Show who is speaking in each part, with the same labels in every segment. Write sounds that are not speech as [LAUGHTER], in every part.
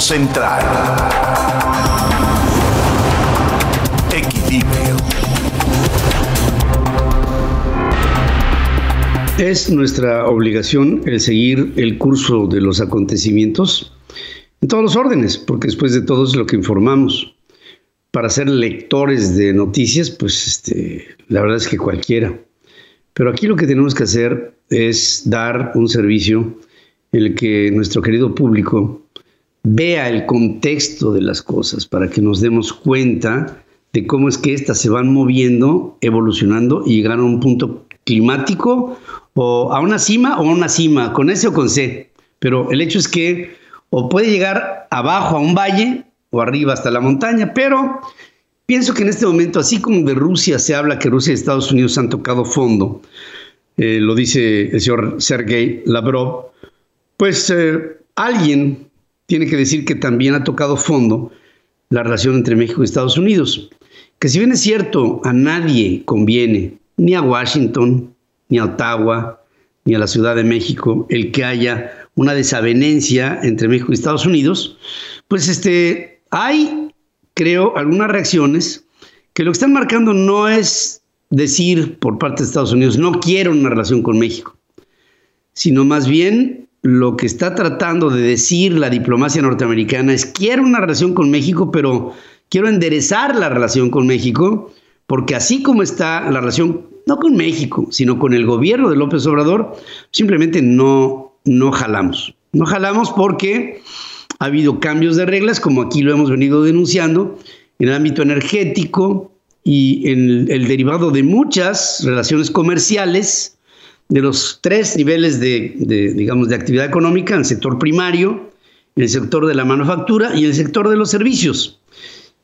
Speaker 1: Central. Equilibrio.
Speaker 2: Es nuestra obligación el seguir el curso de los acontecimientos en todos los órdenes, porque después de todo es lo que informamos. Para ser lectores de noticias, pues este, la verdad es que cualquiera. Pero aquí lo que tenemos que hacer es dar un servicio en el que nuestro querido público vea el contexto de las cosas para que nos demos cuenta de cómo es que éstas se van moviendo, evolucionando y llegar a un punto climático o a una cima o a una cima, con S o con C. Pero el hecho es que o puede llegar abajo a un valle o arriba hasta la montaña, pero pienso que en este momento, así como de Rusia se habla que Rusia y Estados Unidos han tocado fondo, eh, lo dice el señor Sergei Lavrov, pues eh, alguien tiene que decir que también ha tocado fondo la relación entre México y Estados Unidos. Que si bien es cierto, a nadie conviene, ni a Washington, ni a Ottawa, ni a la Ciudad de México, el que haya una desavenencia entre México y Estados Unidos, pues este, hay, creo, algunas reacciones que lo que están marcando no es decir por parte de Estados Unidos, no quiero una relación con México, sino más bien lo que está tratando de decir la diplomacia norteamericana es quiero una relación con México, pero quiero enderezar la relación con México, porque así como está la relación, no con México, sino con el gobierno de López Obrador, simplemente no, no jalamos. No jalamos porque ha habido cambios de reglas, como aquí lo hemos venido denunciando, en el ámbito energético y en el derivado de muchas relaciones comerciales, de los tres niveles de, digamos, de actividad económica, en el sector primario, en el sector de la manufactura y en el sector de los servicios.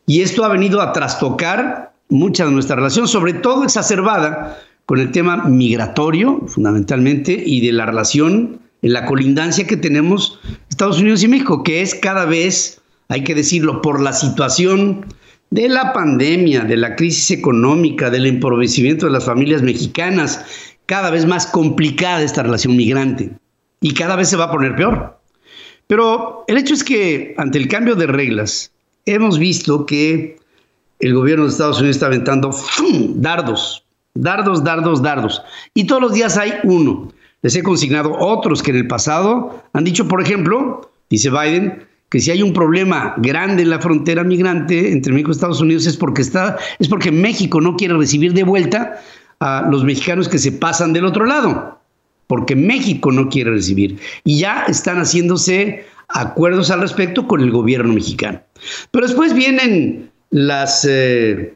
Speaker 2: Y esto ha venido a trastocar mucha de nuestra relación, sobre todo exacerbada con el tema migratorio, fundamentalmente, y de la relación en la colindancia que tenemos Estados Unidos y México, que es cada vez, hay que decirlo, por la situación de la pandemia, de la crisis económica, del empobrecimiento de las familias mexicanas cada vez más complicada esta relación migrante y cada vez se va a poner peor. Pero el hecho es que ante el cambio de reglas hemos visto que el gobierno de Estados Unidos está aventando dardos, dardos, dardos, dardos. Y todos los días hay uno. Les he consignado otros que en el pasado han dicho, por ejemplo, dice Biden, que si hay un problema grande en la frontera migrante entre México y Estados Unidos es porque está, es porque México no quiere recibir de vuelta a los mexicanos que se pasan del otro lado, porque México no quiere recibir. Y ya están haciéndose acuerdos al respecto con el gobierno mexicano. Pero después vienen las, eh,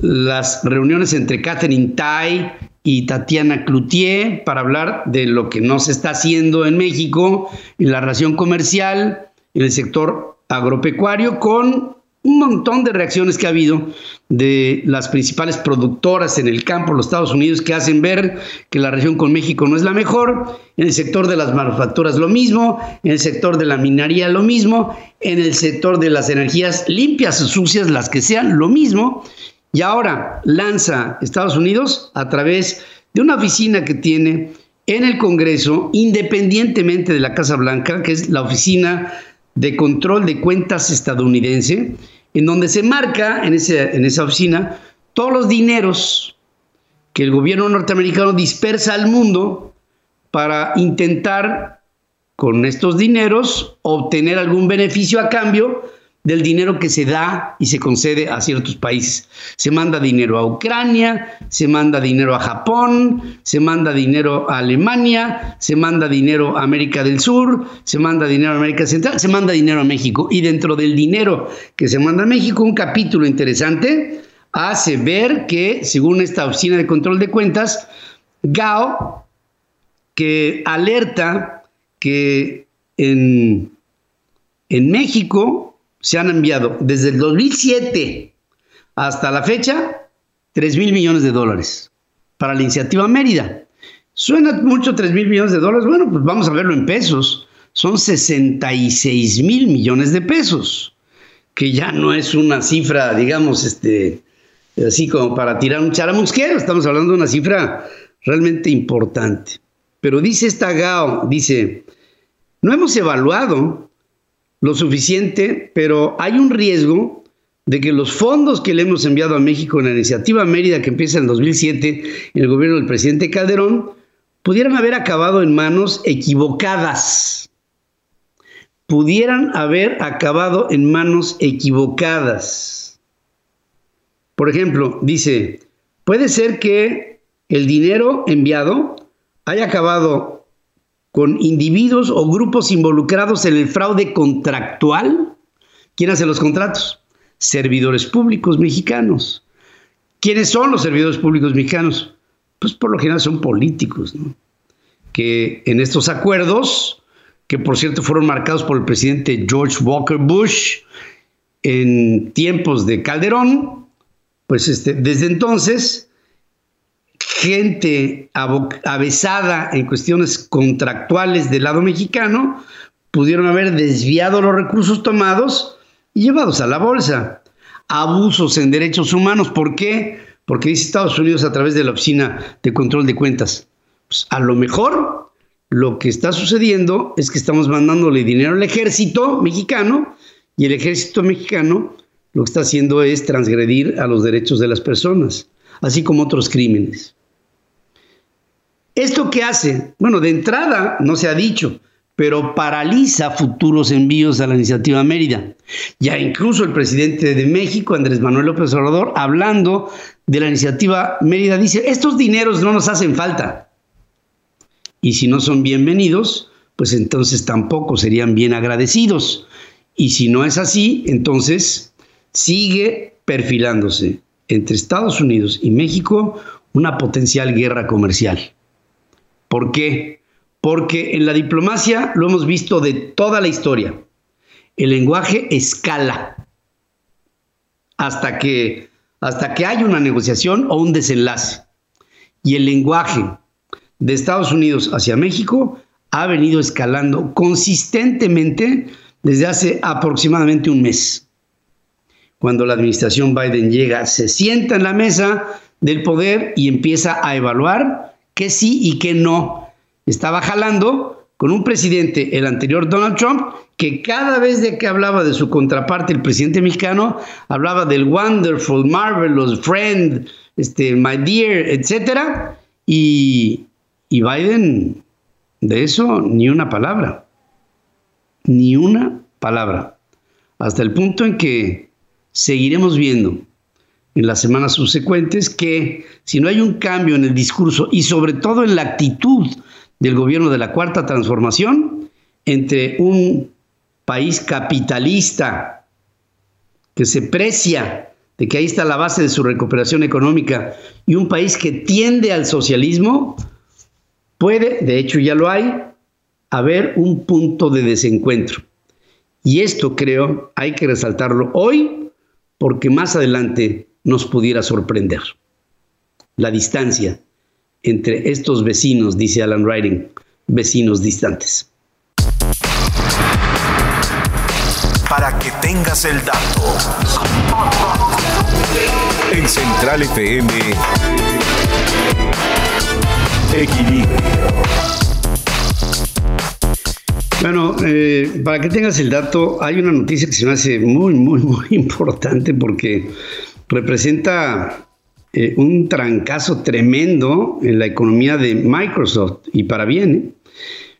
Speaker 2: las reuniones entre Catherine Tai y Tatiana Cloutier para hablar de lo que no se está haciendo en México en la relación comercial, en el sector agropecuario, con un montón de reacciones que ha habido de las principales productoras en el campo, los Estados Unidos, que hacen ver que la región con México no es la mejor, en el sector de las manufacturas lo mismo, en el sector de la minería lo mismo, en el sector de las energías limpias o sucias, las que sean, lo mismo. Y ahora lanza Estados Unidos a través de una oficina que tiene en el Congreso, independientemente de la Casa Blanca, que es la oficina de control de cuentas estadounidense, en donde se marca en, en esa oficina todos los dineros que el gobierno norteamericano dispersa al mundo para intentar con estos dineros obtener algún beneficio a cambio del dinero que se da y se concede a ciertos países. Se manda dinero a Ucrania, se manda dinero a Japón, se manda dinero a Alemania, se manda dinero a América del Sur, se manda dinero a América Central, se manda dinero a México. Y dentro del dinero que se manda a México, un capítulo interesante hace ver que, según esta oficina de control de cuentas, GAO, que alerta que en, en México se han enviado desde el 2007 hasta la fecha 3 mil millones de dólares para la iniciativa Mérida. Suena mucho 3 mil millones de dólares. Bueno, pues vamos a verlo en pesos. Son 66 mil millones de pesos, que ya no es una cifra, digamos, este, así como para tirar un charamusquero. Estamos hablando de una cifra realmente importante. Pero dice esta GAO, dice, no hemos evaluado lo suficiente, pero hay un riesgo de que los fondos que le hemos enviado a México en la iniciativa Mérida que empieza en 2007 en el gobierno del presidente Calderón pudieran haber acabado en manos equivocadas. Pudieran haber acabado en manos equivocadas. Por ejemplo, dice, puede ser que el dinero enviado haya acabado con individuos o grupos involucrados en el fraude contractual. ¿Quién hace los contratos? servidores públicos mexicanos. ¿Quiénes son los servidores públicos mexicanos? Pues por lo general son políticos, ¿no? que en estos acuerdos, que por cierto fueron marcados por el presidente George Walker Bush en tiempos de Calderón, pues este, desde entonces, gente avesada en cuestiones contractuales del lado mexicano pudieron haber desviado los recursos tomados y llevados a la bolsa. Abusos en derechos humanos. ¿Por qué? Porque dice Estados Unidos a través de la Oficina de Control de Cuentas. Pues a lo mejor lo que está sucediendo es que estamos mandándole dinero al ejército mexicano y el ejército mexicano lo que está haciendo es transgredir a los derechos de las personas, así como otros crímenes. ¿Esto qué hace? Bueno, de entrada no se ha dicho, pero paraliza futuros envíos a la iniciativa Mérida. Ya incluso el presidente de México, Andrés Manuel López Obrador, hablando de la iniciativa Mérida, dice, estos dineros no nos hacen falta. Y si no son bienvenidos, pues entonces tampoco serían bien agradecidos. Y si no es así, entonces sigue perfilándose entre Estados Unidos y México una potencial guerra comercial. ¿Por qué? porque en la diplomacia lo hemos visto de toda la historia. El lenguaje escala hasta que, hasta que una negociación o un desenlace. Y el lenguaje de Estados Unidos hacia México ha venido escalando consistentemente desde hace aproximadamente un mes. Cuando la administración Biden llega, se sienta en la mesa del poder y empieza a evaluar qué sí y qué no estaba jalando con un presidente, el anterior Donald Trump, que cada vez que hablaba de su contraparte, el presidente mexicano, hablaba del wonderful, marvelous, friend, este, my dear, etc. Y, y Biden, de eso, ni una palabra. Ni una palabra. Hasta el punto en que seguiremos viendo en las semanas subsecuentes que si no hay un cambio en el discurso y sobre todo en la actitud del gobierno de la Cuarta Transformación entre un país capitalista que se precia de que ahí está la base de su recuperación económica y un país que tiende al socialismo, puede, de hecho ya lo hay, haber un punto de desencuentro. Y esto creo hay que resaltarlo hoy porque más adelante nos pudiera sorprender. La distancia entre estos vecinos, dice Alan Writing, vecinos distantes.
Speaker 1: Para que tengas el dato. En Central FM, Equilibrio.
Speaker 2: Bueno, eh, para que tengas el dato, hay una noticia que se me hace muy, muy, muy [LAUGHS] importante porque representa eh, un trancazo tremendo en la economía de Microsoft y para bien. ¿eh?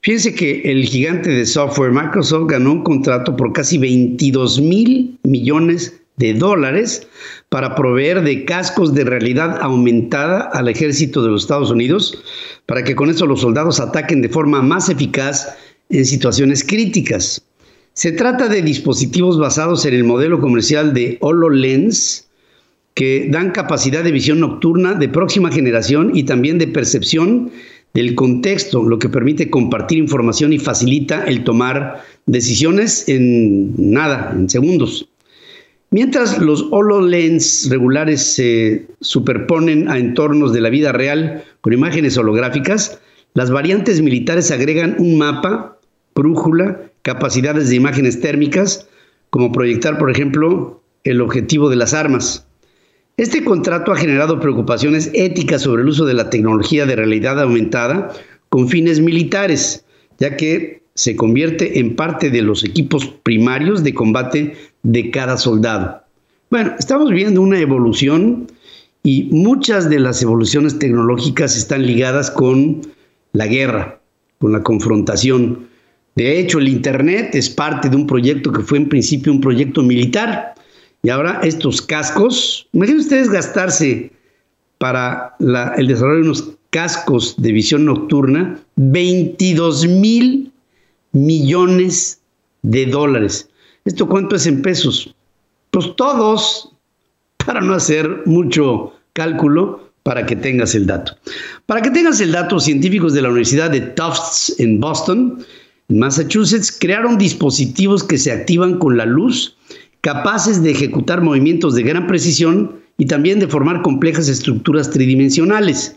Speaker 2: Fíjense que el gigante de software Microsoft ganó un contrato por casi 22 mil millones de dólares para proveer de cascos de realidad aumentada al ejército de los Estados Unidos, para que con eso los soldados ataquen de forma más eficaz en situaciones críticas. Se trata de dispositivos basados en el modelo comercial de HoloLens, que dan capacidad de visión nocturna de próxima generación y también de percepción del contexto, lo que permite compartir información y facilita el tomar decisiones en nada, en segundos. Mientras los HoloLens regulares se superponen a entornos de la vida real con imágenes holográficas, las variantes militares agregan un mapa, brújula, capacidades de imágenes térmicas, como proyectar, por ejemplo, el objetivo de las armas. Este contrato ha generado preocupaciones éticas sobre el uso de la tecnología de realidad aumentada con fines militares, ya que se convierte en parte de los equipos primarios de combate de cada soldado. Bueno, estamos viendo una evolución y muchas de las evoluciones tecnológicas están ligadas con la guerra, con la confrontación. De hecho, el Internet es parte de un proyecto que fue en principio un proyecto militar. Y ahora estos cascos, imaginen ustedes gastarse para el desarrollo de unos cascos de visión nocturna 22 mil millones de dólares. ¿Esto cuánto es en pesos? Pues todos para no hacer mucho cálculo para que tengas el dato. Para que tengas el dato, científicos de la Universidad de Tufts en Boston, en Massachusetts, crearon dispositivos que se activan con la luz, capaces de ejecutar movimientos de gran precisión y también de formar complejas estructuras tridimensionales.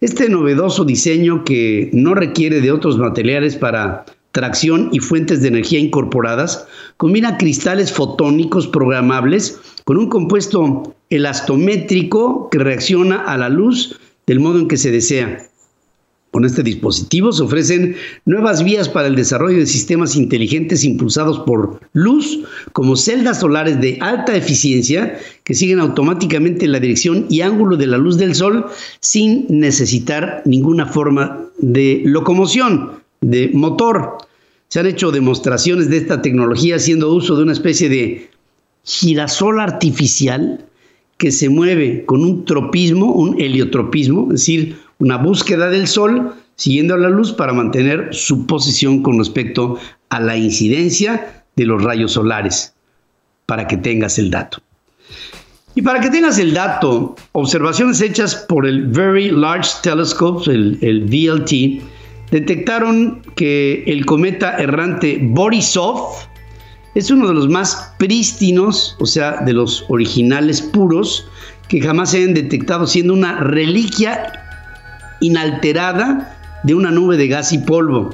Speaker 2: Este novedoso diseño que no requiere de otros materiales para tracción y fuentes de energía incorporadas, combina cristales fotónicos programables con un compuesto elastométrico que reacciona a la luz del modo en que se desea. Con este dispositivo se ofrecen nuevas vías para el desarrollo de sistemas inteligentes impulsados por luz, como celdas solares de alta eficiencia que siguen automáticamente la dirección y ángulo de la luz del sol sin necesitar ninguna forma de locomoción, de motor. Se han hecho demostraciones de esta tecnología haciendo uso de una especie de girasol artificial que se mueve con un tropismo, un heliotropismo, es decir, una búsqueda del Sol siguiendo la luz para mantener su posición con respecto a la incidencia de los rayos solares, para que tengas el dato. Y para que tengas el dato, observaciones hechas por el Very Large Telescope, el, el VLT, detectaron que el cometa errante Borisov es uno de los más prístinos, o sea, de los originales puros, que jamás se han detectado, siendo una reliquia inalterada de una nube de gas y polvo.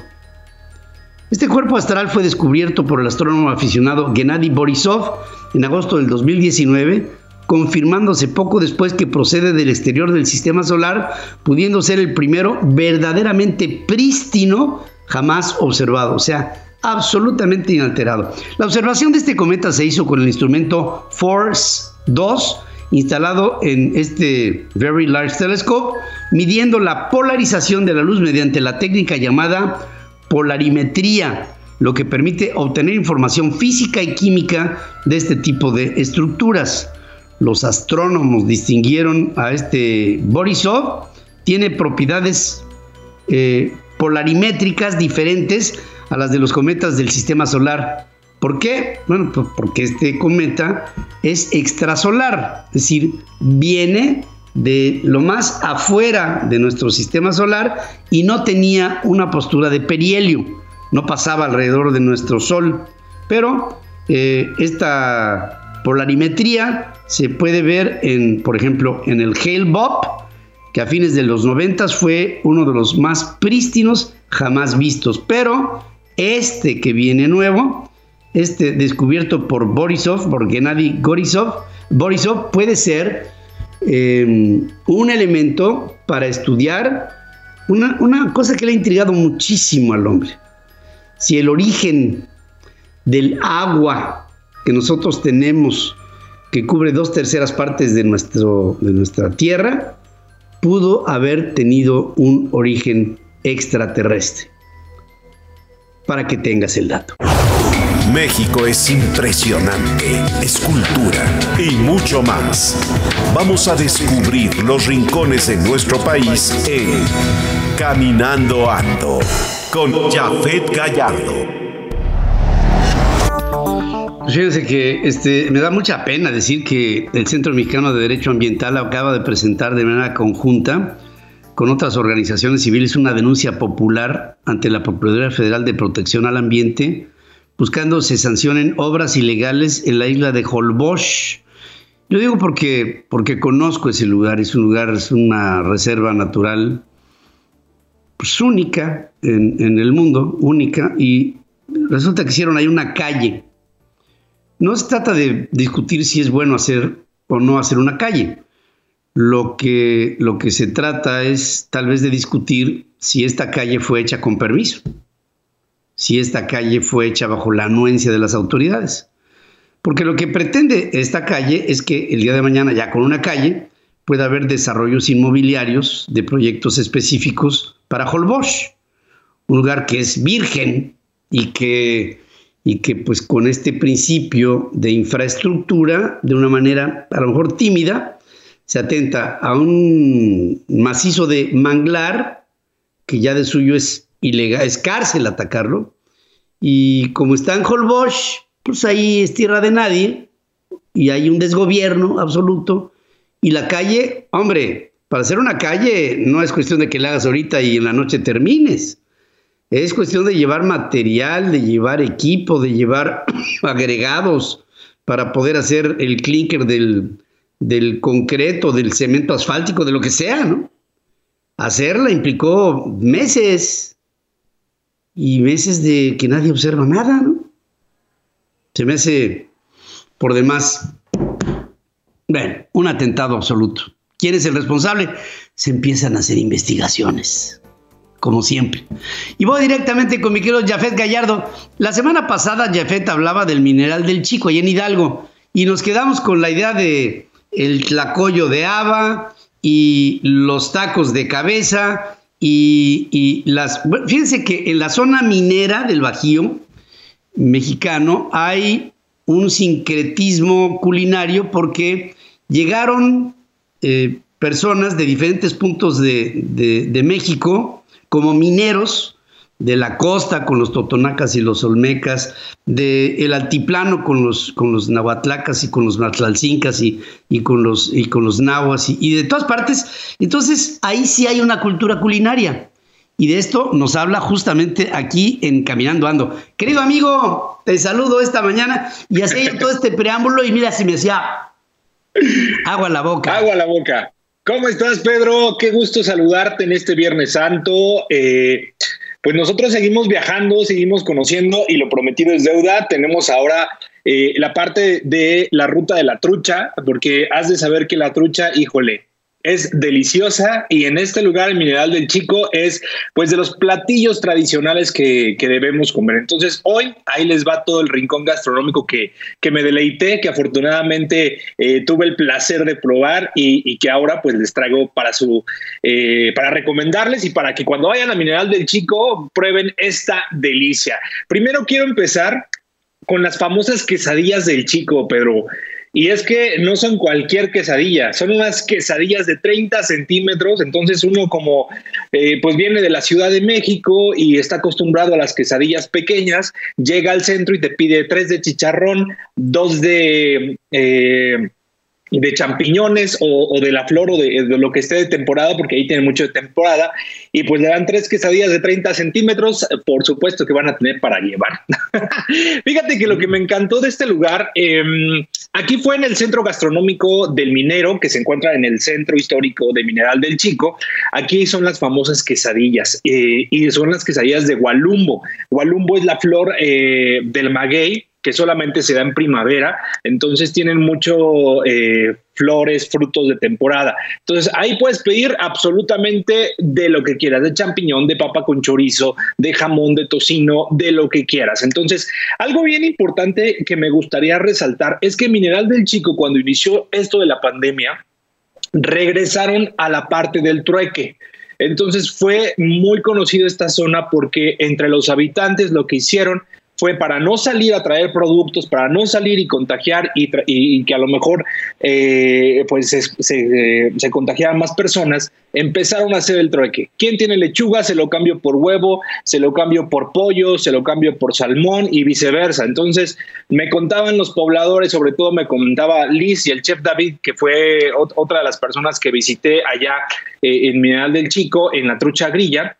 Speaker 2: Este cuerpo astral fue descubierto por el astrónomo aficionado Gennady Borisov en agosto del 2019 confirmándose poco después que procede del exterior del sistema solar, pudiendo ser el primero verdaderamente prístino jamás observado, o sea, absolutamente inalterado. La observación de este cometa se hizo con el instrumento FORCE 2, instalado en este Very Large Telescope, midiendo la polarización de la luz mediante la técnica llamada polarimetría, lo que permite obtener información física y química de este tipo de estructuras los astrónomos distinguieron a este Borisov, tiene propiedades eh, polarimétricas diferentes a las de los cometas del sistema solar. ¿Por qué? Bueno, pues porque este cometa es extrasolar, es decir, viene de lo más afuera de nuestro sistema solar y no tenía una postura de perihelio, no pasaba alrededor de nuestro Sol. Pero eh, esta polarimetría se puede ver en, por ejemplo, en el Hale Bob, que a fines de los 90 fue uno de los más prístinos jamás vistos. Pero este que viene nuevo, este descubierto por Borisov, por Gennady Borisov, Borisov puede ser em, un elemento para estudiar una, una cosa que le ha intrigado muchísimo al hombre. Si el origen del agua que nosotros tenemos, que cubre dos terceras partes de, nuestro, de nuestra Tierra, pudo haber tenido un origen extraterrestre. Para que tengas el dato.
Speaker 1: México es impresionante, es cultura y mucho más. Vamos a descubrir los rincones de nuestro país en Caminando Ando con Jafet Gallardo.
Speaker 2: Fíjense que este, me da mucha pena decir que el Centro Mexicano de Derecho Ambiental acaba de presentar de manera conjunta con otras organizaciones civiles una denuncia popular ante la Procuraduría Federal de Protección al Ambiente, buscando se sancionen obras ilegales en la isla de Holbox. Yo digo porque, porque conozco ese lugar, es un lugar, es una reserva natural pues, única en, en el mundo, única, y resulta que hicieron ahí una calle no se trata de discutir si es bueno hacer o no hacer una calle. Lo que, lo que se trata es tal vez de discutir si esta calle fue hecha con permiso. Si esta calle fue hecha bajo la anuencia de las autoridades. Porque lo que pretende esta calle es que el día de mañana, ya con una calle, pueda haber desarrollos inmobiliarios de proyectos específicos para Holbosch, un lugar que es virgen y que, y que pues con este principio de infraestructura, de una manera a lo mejor tímida, se atenta a un macizo de manglar, que ya de suyo es ilegal, es cárcel atacarlo, y como está en Holbosch, pues ahí es tierra de nadie, y hay un desgobierno absoluto, y la calle, hombre, para hacer una calle no es cuestión de que la hagas ahorita y en la noche termines. Es cuestión de llevar material, de llevar equipo, de llevar [CLEARS THROAT] agregados para poder hacer el clinker del, del concreto, del cemento asfáltico, de lo que sea, ¿no? Hacerla implicó meses y meses de que nadie observa nada, ¿no? Se me hace por demás bueno, un atentado absoluto. ¿Quién es el responsable? Se empiezan a hacer investigaciones, como siempre. Y voy directamente con mi querido Jafet Gallardo. La semana pasada Jafet hablaba del mineral del Chico, ahí en Hidalgo, y nos quedamos con la idea de el tlacoyo de haba y los tacos de cabeza y, las... Fíjense que en la zona minera del Bajío mexicano hay un sincretismo culinario porque llegaron eh, personas de diferentes puntos de, México como mineros de la costa con los totonacas y los olmecas, del altiplano con los, con los nahuatlacas y con los matlalcincas y, y, con, los, y con los nahuas y, y de todas partes. Entonces ahí sí hay una cultura culinaria. Y de esto nos habla justamente aquí en Caminando Ando. Querido amigo, te saludo esta mañana y hacía todo este preámbulo y mira, si me hacía agua a la boca.
Speaker 3: Agua a la boca. ¿Cómo estás, Pedro? Qué gusto saludarte en este Viernes Santo. Eh, pues nosotros seguimos viajando, seguimos conociendo y lo prometido es deuda. Tenemos ahora eh, la parte de la ruta de la trucha, porque has de saber que la trucha, híjole, es deliciosa y en este lugar el mineral del chico es pues de los platillos tradicionales que, debemos comer. Entonces hoy ahí les va todo el rincón gastronómico que, que me deleité, que afortunadamente eh, tuve el placer de probar y, que ahora pues les traigo para su eh, para recomendarles y para que cuando vayan a mineral del chico prueben esta delicia. Primero quiero empezar con las famosas quesadillas del chico, Pedro. Y es que no son cualquier quesadilla, son unas quesadillas de 30 centímetros, entonces uno como eh, pues viene de la Ciudad de México y está acostumbrado a las quesadillas pequeñas, llega al centro y te pide tres de chicharrón, dos de... Eh, de champiñones o, de la flor o de, lo que esté de temporada, porque ahí tiene mucho de temporada, y pues le dan tres quesadillas de 30 centímetros, por supuesto que van a tener para llevar. [LAUGHS] Fíjate que lo que me encantó de este lugar, em, aquí fue en el centro gastronómico del Minero, que se encuentra en el centro histórico de Mineral del Chico, aquí son las famosas quesadillas, eh, y son las quesadillas de Gualumbo. Gualumbo es la flor eh, del maguey, que solamente se da en primavera, entonces tienen mucho eh, flores, frutos de temporada. Entonces ahí puedes pedir absolutamente de lo que quieras, de champiñón, de papa con chorizo, de jamón, de tocino, de lo que quieras. Entonces, algo bien importante que me gustaría resaltar es que Mineral del Chico, cuando inició esto de la pandemia, regresaron a la parte del trueque. Entonces fue muy conocido esta zona porque entre los habitantes lo que hicieron fue para no salir a traer productos, para no salir y contagiar y, que a lo mejor eh, pues se, se, contagiaran más personas, empezaron a hacer el trueque. ¿Quién tiene lechuga? Se lo cambio por huevo, se lo cambio por pollo, se lo cambio por salmón y viceversa. Entonces me contaban los pobladores, sobre todo me comentaba Liz y el chef David, que fue otra de las personas que visité allá eh, en Mineral del Chico, en la trucha grilla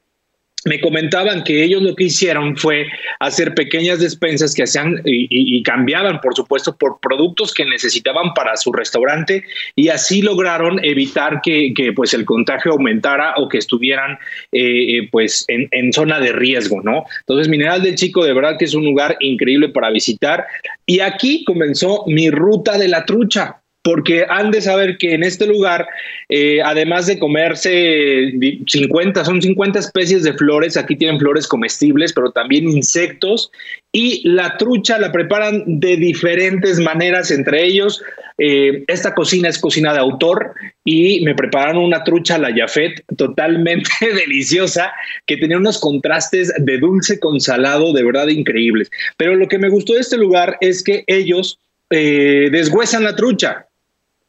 Speaker 3: me comentaban que ellos lo que hicieron fue hacer pequeñas despensas que hacían y, cambiaban, por supuesto, por productos que necesitaban para su restaurante y así lograron evitar que, pues el contagio aumentara o que estuvieran eh, eh, pues en, en, zona de riesgo, ¿no? Entonces, Mineral del Chico de verdad que es un lugar increíble para visitar y aquí comenzó mi ruta de la trucha. Porque han de saber que en este lugar, eh, además de comerse 50, son 50 especies de flores, aquí tienen flores comestibles, pero también insectos, y la trucha la preparan de diferentes maneras, entre ellos, eh, esta cocina es cocina de autor y me prepararon una trucha la Jafet totalmente [LAUGHS] deliciosa, que tenía unos contrastes de dulce con salado de verdad increíbles. Pero lo que me gustó de este lugar es que ellos eh, deshuesan la trucha.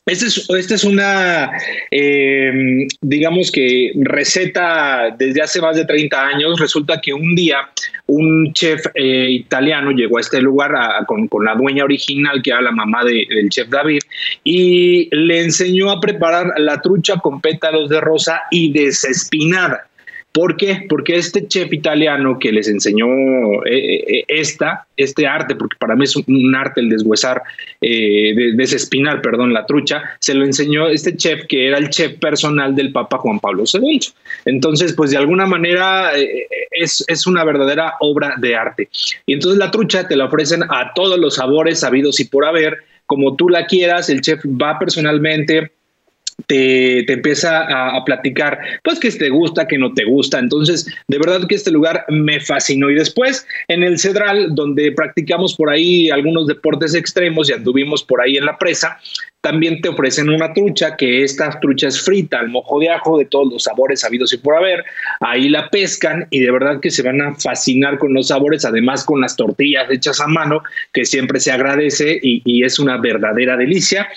Speaker 3: Esta es, esta es una, em, digamos que receta desde hace más de 30 años. Resulta que un día un chef eh, italiano llegó a este lugar con, la dueña original, que era la mamá del chef David, y le enseñó a preparar la trucha con pétalos de rosa y desespinada. ¿Por qué? Porque este chef italiano que les enseñó eh, eh, esta, este arte, porque para mí es un, arte el deshuesar, eh, desespinar, perdón, la trucha, se lo enseñó este chef que era el chef personal del Papa Juan Pablo II. Entonces, pues de alguna manera es, es una verdadera obra de arte. Y entonces la trucha te la ofrecen a todos los sabores sabidos y por haber, como tú la quieras, el chef va personalmente te, empieza a, platicar, pues que te gusta, que no te gusta. Entonces, de verdad que este lugar me fascinó. Y después, en el Cedral, donde practicamos por ahí algunos deportes extremos y anduvimos por ahí en la presa, también te ofrecen una trucha, que esta trucha es frita al mojo de ajo de todos los sabores habidos y por haber. Ahí la pescan y de verdad que se van a fascinar con los sabores, además con las tortillas hechas a mano, que siempre se agradece y, es una verdadera delicia.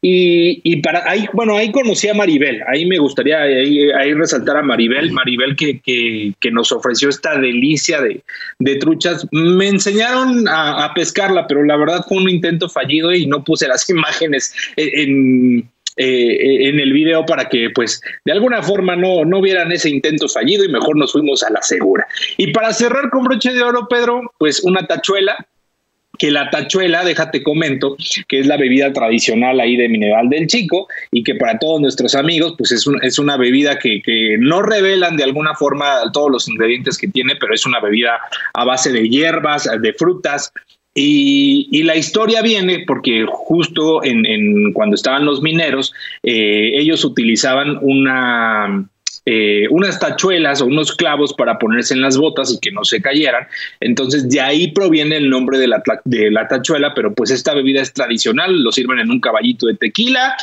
Speaker 3: Y, para ahí, bueno, ahí conocí a Maribel, ahí me gustaría ahí, resaltar a Maribel, Maribel que, que, nos ofreció esta delicia de, de truchas. Me enseñaron a, a pescarla, pero la verdad fue un intento fallido y no puse las [LAUGHS] imágenes en, eh, en el video para que pues de alguna forma no, no vieran ese intento fallido y mejor nos fuimos a la segura. Y para cerrar con broche de oro, Pedro, pues una tachuela, que la tachuela, déjate comento, que es la bebida tradicional ahí de Mineral del Chico y que para todos nuestros amigos, pues es, es una bebida que, no revelan de alguna forma todos los ingredientes que tiene, pero es una bebida a base de hierbas, de frutas, y, la historia viene porque justo en, cuando estaban los mineros, eh, ellos utilizaban una, eh, unas tachuelas o unos clavos para ponerse en las botas y que no se cayeran. Entonces de ahí proviene el nombre de la, de la tachuela, pero pues esta bebida es tradicional, lo sirven en un caballito de tequila.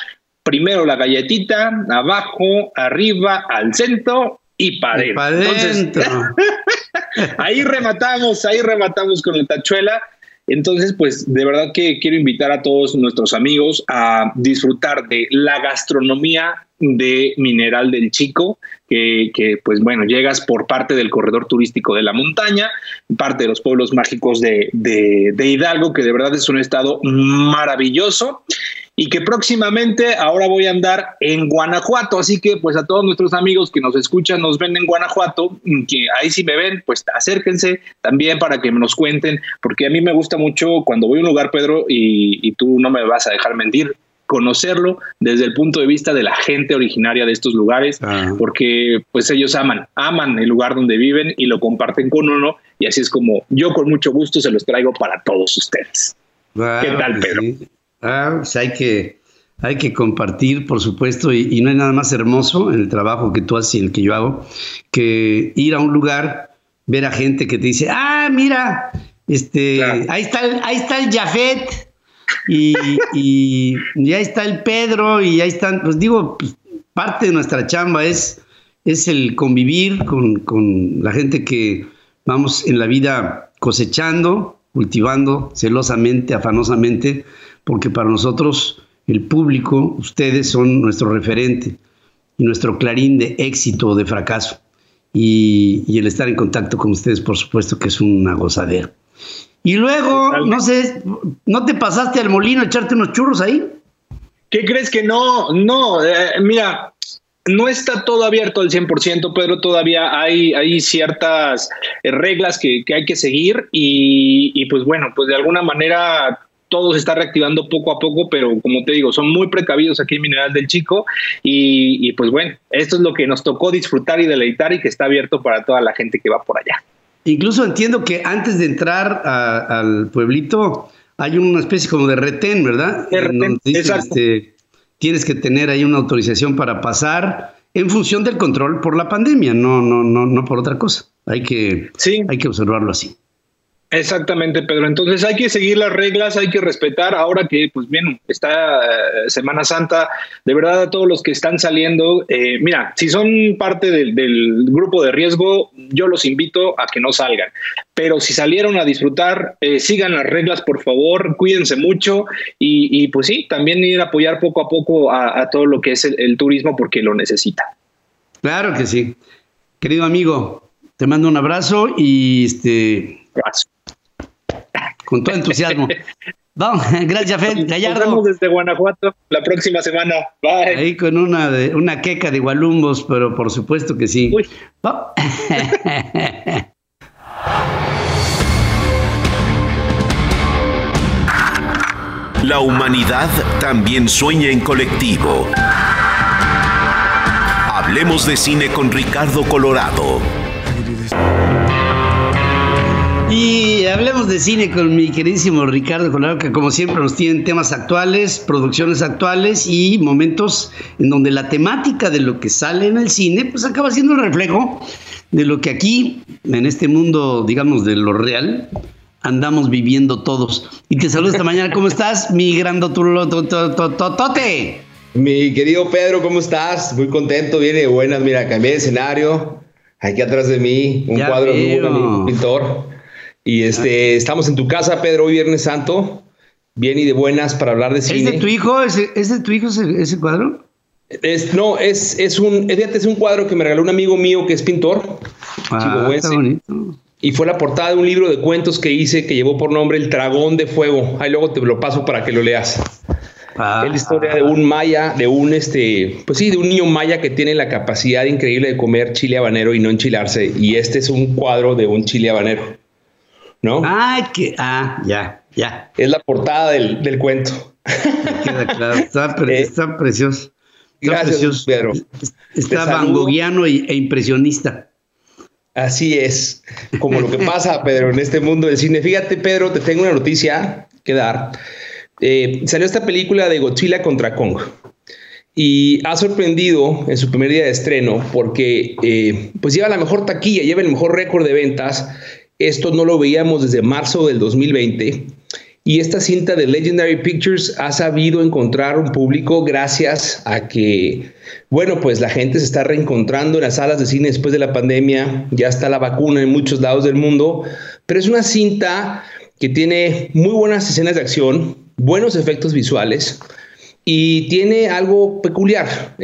Speaker 3: Primero la galletita, abajo, arriba, al centro y para adentro. [LAUGHS] ahí rematamos, ahí rematamos con la tachuela. Entonces, pues de verdad que quiero invitar a todos nuestros amigos a disfrutar de la gastronomía de Mineral del Chico, que, pues bueno, llegas por parte del corredor turístico de la montaña, parte de los pueblos mágicos de, de Hidalgo, que de verdad es un estado maravilloso y que próximamente ahora voy a andar en Guanajuato. Así que pues a todos nuestros amigos que nos escuchan, nos ven en Guanajuato, que ahí si me ven, pues acérquense también para que nos cuenten, porque a mí me gusta mucho cuando voy a un lugar, Pedro, y, tú no me vas a dejar mentir, conocerlo desde el punto de vista de la gente originaria de estos lugares, ah. porque pues ellos aman, aman el lugar donde viven y lo comparten con uno y así es como yo con mucho gusto se los traigo para todos ustedes. ¿Qué tal, Pedro?
Speaker 2: Ah, pues hay que, hay que compartir, por supuesto, y, no hay nada más hermoso en el trabajo que tú haces y el que yo hago, que ir a un lugar, ver a gente que te dice, ah, mira, este, ahí está el, ahí está el Jafet, y, y, ahí está el Pedro, y ahí están, pues digo, pues, parte de nuestra chamba es, es el convivir con, con la gente que vamos en la vida cosechando, cultivando celosamente, afanosamente, porque para nosotros el público, ustedes son nuestro referente y nuestro clarín de éxito o de fracaso. Y, el estar en contacto con ustedes, por supuesto que es una gozadera. Y luego, no sé, ¿no te pasaste al molino a echarte unos churros ahí?
Speaker 3: ¿Qué crees que no? No, eh, mira, no está todo abierto al 100%, Pedro, todavía hay, hay ciertas eh, reglas que, hay que seguir y, y, pues bueno, pues de alguna manera todo se está reactivando poco a poco, pero como te digo, son muy precavidos aquí en Mineral del Chico y, pues bueno, esto es lo que nos tocó disfrutar y deleitar y que está abierto para toda la gente que va por allá.
Speaker 2: Incluso entiendo que antes de entrar al pueblito hay una especie como de retén, ¿verdad? Este, tienes que tener ahí una autorización para pasar en función del control por la pandemia, no, no, no, no por otra cosa. Hay que, hay que observarlo así.
Speaker 3: Exactamente, Pedro. Entonces hay que seguir las reglas, hay que respetar. Ahora que, pues bien, está eh, Semana Santa, de verdad a todos los que están saliendo, eh, mira, si son parte del, grupo de riesgo, yo los invito a que no salgan. Pero si salieron a disfrutar, eh, sigan las reglas, por favor, cuídense mucho y, pues sí, también ir a apoyar poco a poco a, todo lo que es el, turismo porque lo necesita.
Speaker 2: Claro que sí. Querido amigo, te mando un abrazo y este con todo entusiasmo. [LAUGHS] Vamos, [LAUGHS] gracias, Fed Gallardo.
Speaker 3: Nos vemos desde Guanajuato la próxima semana. Bye.
Speaker 2: Ahí con una, de, una queca de gualumbos, pero por supuesto que sí. [LAUGHS]
Speaker 1: La humanidad también sueña en colectivo. Hablemos de cine con Ricardo Colorado.
Speaker 2: Y hablemos de cine con mi queridísimo Ricardo Colorado, que como siempre nos tienen temas actuales, producciones actuales y momentos en donde la temática de lo que sale en el cine, pues acaba siendo el reflejo de lo que aquí, en este mundo, digamos, de lo real, andamos viviendo todos. Y te saludo esta mañana, ¿cómo estás? Mi gran tote.
Speaker 4: Mi querido Pedro, ¿cómo estás? Muy contento, viene de buenas. Mira, cambié de escenario. Aquí atrás de mí, un cuadro de un pintor. Y este, estamos en tu casa, Pedro, hoy Viernes Santo, bien y de buenas para hablar de cine.
Speaker 2: ¿Es de tu hijo? ¿Es, de tu hijo ese, cuadro?
Speaker 4: Es, no, es, es, un, es un cuadro que me regaló un amigo mío que es pintor.
Speaker 2: Ah, está bonito.
Speaker 4: Y fue la portada de un libro de cuentos que hice que llevó por nombre El Dragón de Fuego. Ahí luego te lo paso para que lo leas. Ah, es la historia de un maya, de un este, pues sí, de un niño maya que tiene la capacidad increíble de comer chile habanero y no enchilarse. Y este es un cuadro de un chile habanero. ¿No?
Speaker 2: Ay, que, ah, ya, ya.
Speaker 4: Es la portada del, cuento.
Speaker 2: Queda claro, está, [LAUGHS] eh, precioso.
Speaker 4: gracias, Pedro.
Speaker 2: Está vangoguiano e impresionista.
Speaker 4: Así es, como lo que pasa, Pedro, en este mundo del cine. Fíjate, Pedro, te tengo una noticia que dar. Eh, salió esta película de Godzilla contra Kong y ha sorprendido en su primer día de estreno porque eh, pues lleva la mejor taquilla, lleva el mejor récord de ventas esto no lo veíamos desde marzo del 2020. Y esta cinta de Legendary Pictures ha sabido encontrar un público gracias a que, bueno, pues la gente se está reencontrando en las salas de cine después de la pandemia, ya está la vacuna en muchos lados del mundo, pero es una cinta que tiene muy buenas escenas de acción, buenos efectos visuales y tiene algo peculiar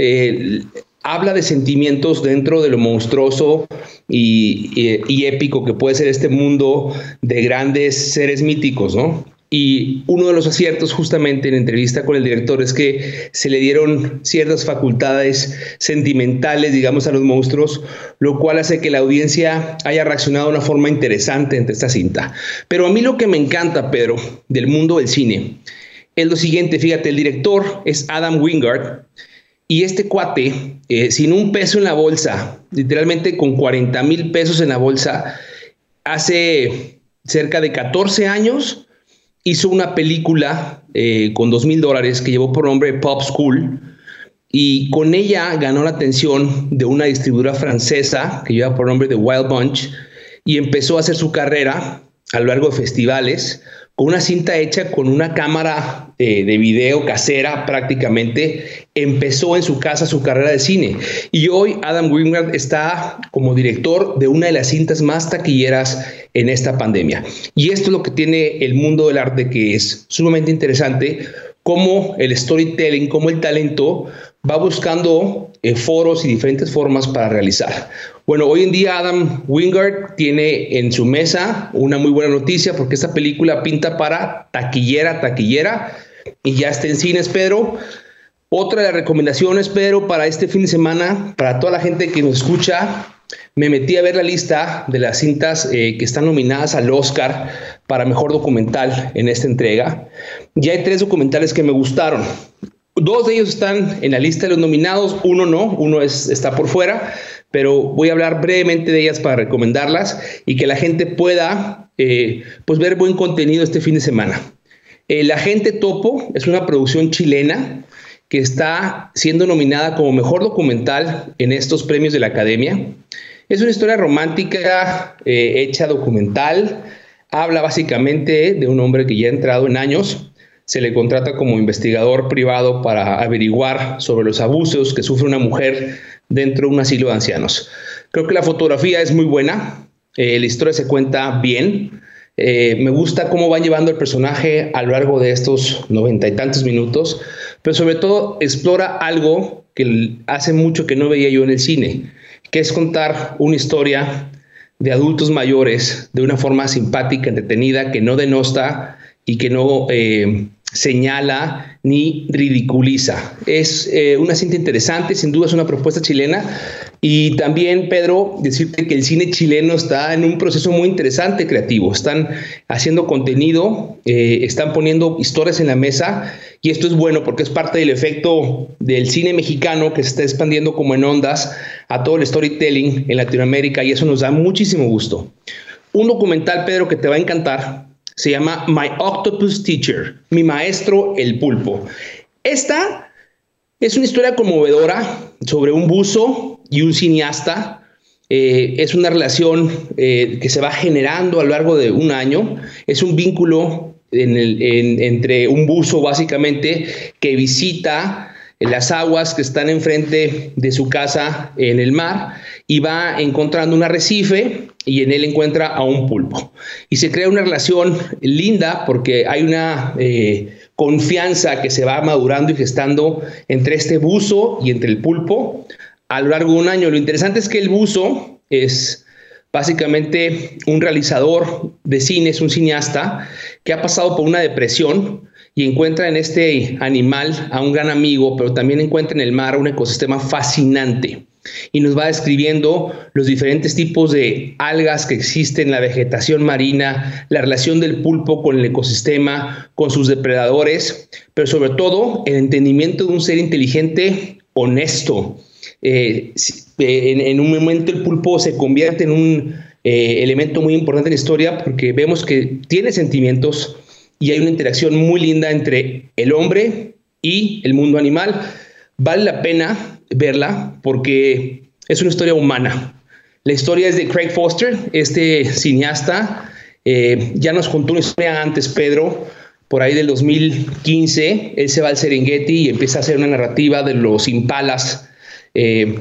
Speaker 4: habla de sentimientos dentro de lo monstruoso y, épico que puede ser este mundo de grandes seres míticos, ¿no? Y uno de los aciertos justamente en entrevista con el director es que se le dieron ciertas facultades sentimentales, digamos, a los monstruos, lo cual hace que la audiencia haya reaccionado de una forma interesante ante esta cinta. Pero a mí lo que me encanta, Pedro, del mundo del cine, es lo siguiente, fíjate, el director es Adam Wingard, y este cuate, eh, sin un peso en la bolsa, literalmente con 40 mil pesos en la bolsa, hace cerca de 14 años hizo una película eh, con 2 mil dólares que llevó por nombre Pop School. Y con ella ganó la atención de una distribuidora francesa que lleva por nombre de Wild Bunch y empezó a hacer su carrera a lo largo de festivales con una cinta hecha con una cámara eh, de video casera prácticamente, empezó en su casa su carrera de cine. Y hoy Adam Wingard está como director de una de las cintas más taquilleras en esta pandemia. Y esto es lo que tiene el mundo del arte que es sumamente interesante, cómo el storytelling, cómo el talento va buscando eh, foros y diferentes formas para realizar. Bueno, hoy en día Adam Wingard tiene en su mesa una muy buena noticia porque esta película pinta para taquillera, taquillera y ya está en cines, Pedro. Otra de las recomendaciones, Pedro, para este fin de semana, para toda la gente que nos escucha, me metí a ver la lista de las cintas eh, que están nominadas al Oscar para mejor documental en esta entrega. Ya hay tres documentales que me gustaron. Dos de ellos están en la lista de los nominados, uno no, uno es, está por fuera, pero voy a hablar brevemente de ellas para recomendarlas y que la gente pueda eh, pues ver buen contenido este fin de semana. El Agente Topo es una producción chilena que está siendo nominada como mejor documental en estos premios de la Academia. Es una historia romántica eh, hecha documental. Habla básicamente de un hombre que ya ha entrado en años. Se le contrata como investigador privado para averiguar sobre los abusos que sufre una mujer dentro de un asilo de ancianos. Creo que la fotografía es muy buena. Eh, la historia se cuenta bien. Eh, me gusta cómo van llevando el personaje a lo largo de estos noventa y tantos minutos, pero sobre todo explora algo que hace mucho que no veía yo en el cine, que es contar una historia de adultos mayores de una forma simpática, entretenida, que no denosta y que no eh, señala ni ridiculiza. Es eh, una cinta interesante, sin duda es una propuesta chilena. Y también, Pedro, decirte que el cine chileno está en un proceso muy interesante creativo. Están haciendo contenido, eh, están poniendo historias en la mesa y esto es bueno porque es parte del efecto del cine mexicano que se está expandiendo como en ondas a todo el storytelling en Latinoamérica y eso nos da muchísimo gusto. Un documental, Pedro, que te va a encantar, se llama My Octopus Teacher, mi maestro el pulpo. Esta es una historia conmovedora sobre un buzo y un cineasta. Eh, es una relación eh, que se va generando a lo largo de un año. Es un vínculo entre un buzo básicamente que visita las aguas que están enfrente de su casa en el mar y va encontrando un arrecife y en él encuentra a un pulpo. Y se crea una relación linda porque hay una eh, confianza que se va madurando y gestando entre este buzo y entre el pulpo a lo largo de un año. Lo interesante es que el buzo es básicamente un realizador de cine, es un cineasta que ha pasado por una depresión y encuentra en este animal a un gran amigo, pero también encuentra en el mar un ecosistema fascinante y nos va describiendo los diferentes tipos de algas que existen en la vegetación marina, la relación del pulpo con el ecosistema, con sus depredadores, pero sobre todo el entendimiento de un ser inteligente honesto. Eh, eh, en, un momento el pulpo se convierte en un eh, elemento muy importante en la historia porque vemos que tiene sentimientos y hay una interacción muy linda entre el hombre y el mundo animal. Vale la pena verla porque es una historia humana. La historia es de Craig Foster, este cineasta. Eh, ya nos contó una historia antes, Pedro, por ahí del 2015. Él se va al Serengeti y empieza a hacer una narrativa de los impalas eh,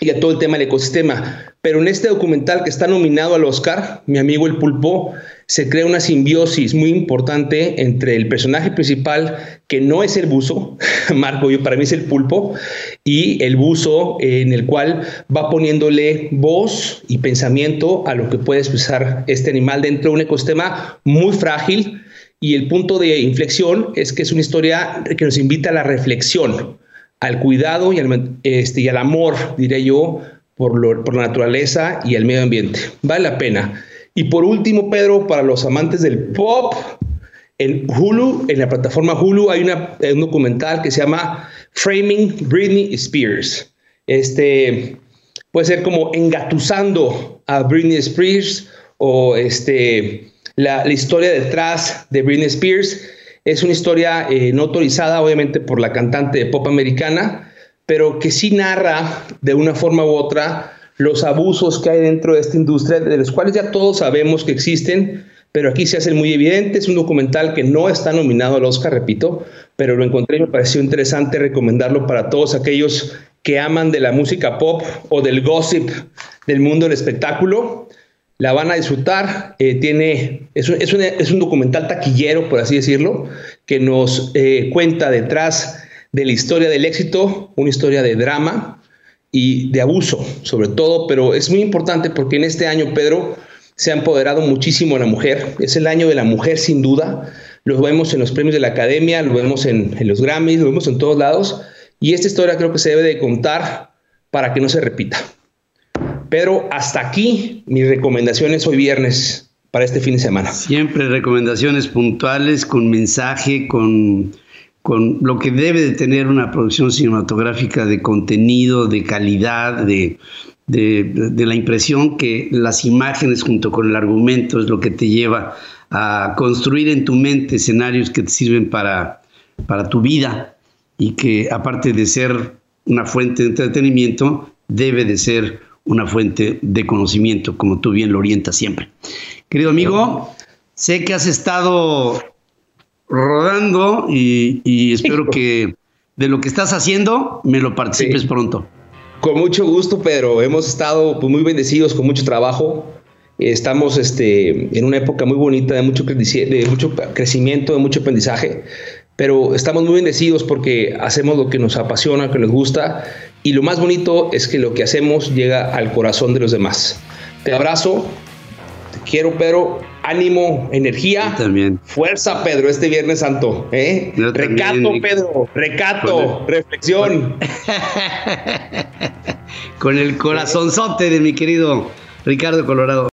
Speaker 4: y a todo el tema del ecosistema. Pero en este documental que está nominado al Oscar, mi amigo el pulpo, se crea una simbiosis muy importante entre el personaje principal, que no es el buzo, [LAUGHS] Marco, yo para mí es el pulpo, y el buzo en el cual va poniéndole voz y pensamiento a lo que puede expresar este animal dentro de un ecosistema muy frágil. Y el punto de inflexión es que es una historia que nos invita a la reflexión, al cuidado y al, este, y al amor, diré yo, por, la naturaleza y el medio ambiente. Vale la pena. Y por último, Pedro, para los amantes del pop, en Hulu, en la plataforma Hulu, hay un documental que se llama Framing Britney Spears. Este puede ser como engatusando a Britney Spears o este, la, historia detrás de Britney Spears. Es una historia eh, no autorizada, obviamente, por la cantante pop americana, pero que sí narra de una forma u otra los abusos que hay dentro de esta industria, de los cuales ya todos sabemos que existen, pero aquí se hacen muy evidentes. Es un documental que no está nominado al Oscar, repito, pero lo encontré y me pareció interesante recomendarlo para todos aquellos que aman de la música pop o del gossip del mundo del espectáculo. La van a disfrutar. Eh, tiene, es, un, es, un, documental taquillero, por así decirlo, que nos eh, cuenta detrás de la historia del éxito, una historia de drama y de abuso, sobre todo, pero es muy importante porque en este año, Pedro, se ha empoderado muchísimo a la mujer. Es el año de la mujer, sin duda. Lo vemos en los premios de la academia, lo vemos en, los Grammys, lo vemos en todos lados. Y esta historia creo que se debe de contar para que no se repita. Pedro, hasta aquí mis recomendaciones hoy viernes para este fin de semana.
Speaker 2: Siempre recomendaciones puntuales, con mensaje, con con lo que debe de tener una producción cinematográfica de contenido, de calidad, de, de, la impresión que las imágenes junto con el argumento es lo que te lleva a construir en tu mente escenarios que te sirven para, para tu vida y que aparte de ser una fuente de entretenimiento, debe de ser una fuente de conocimiento, como tú bien lo orientas siempre. Querido amigo, sé que has estado rodando y, espero [LAUGHS] que de lo que estás haciendo me lo participes pronto.
Speaker 4: Con mucho gusto, Pedro. Hemos estado pues, muy bendecidos con mucho trabajo. Estamos este, en una época muy bonita de mucho, de mucho crecimiento, de mucho aprendizaje, pero estamos muy bendecidos porque hacemos lo que nos apasiona, que nos gusta, y lo más bonito es que lo que hacemos llega al corazón de los demás. Te abrazo, quiero, Pedro, ánimo, energía,
Speaker 2: también.
Speaker 4: fuerza, Pedro, este Viernes Santo. ¿eh? Recato, Pedro, recato, reflexión. [LAUGHS]
Speaker 2: Con el corazonzote de mi querido Ricardo Colorado.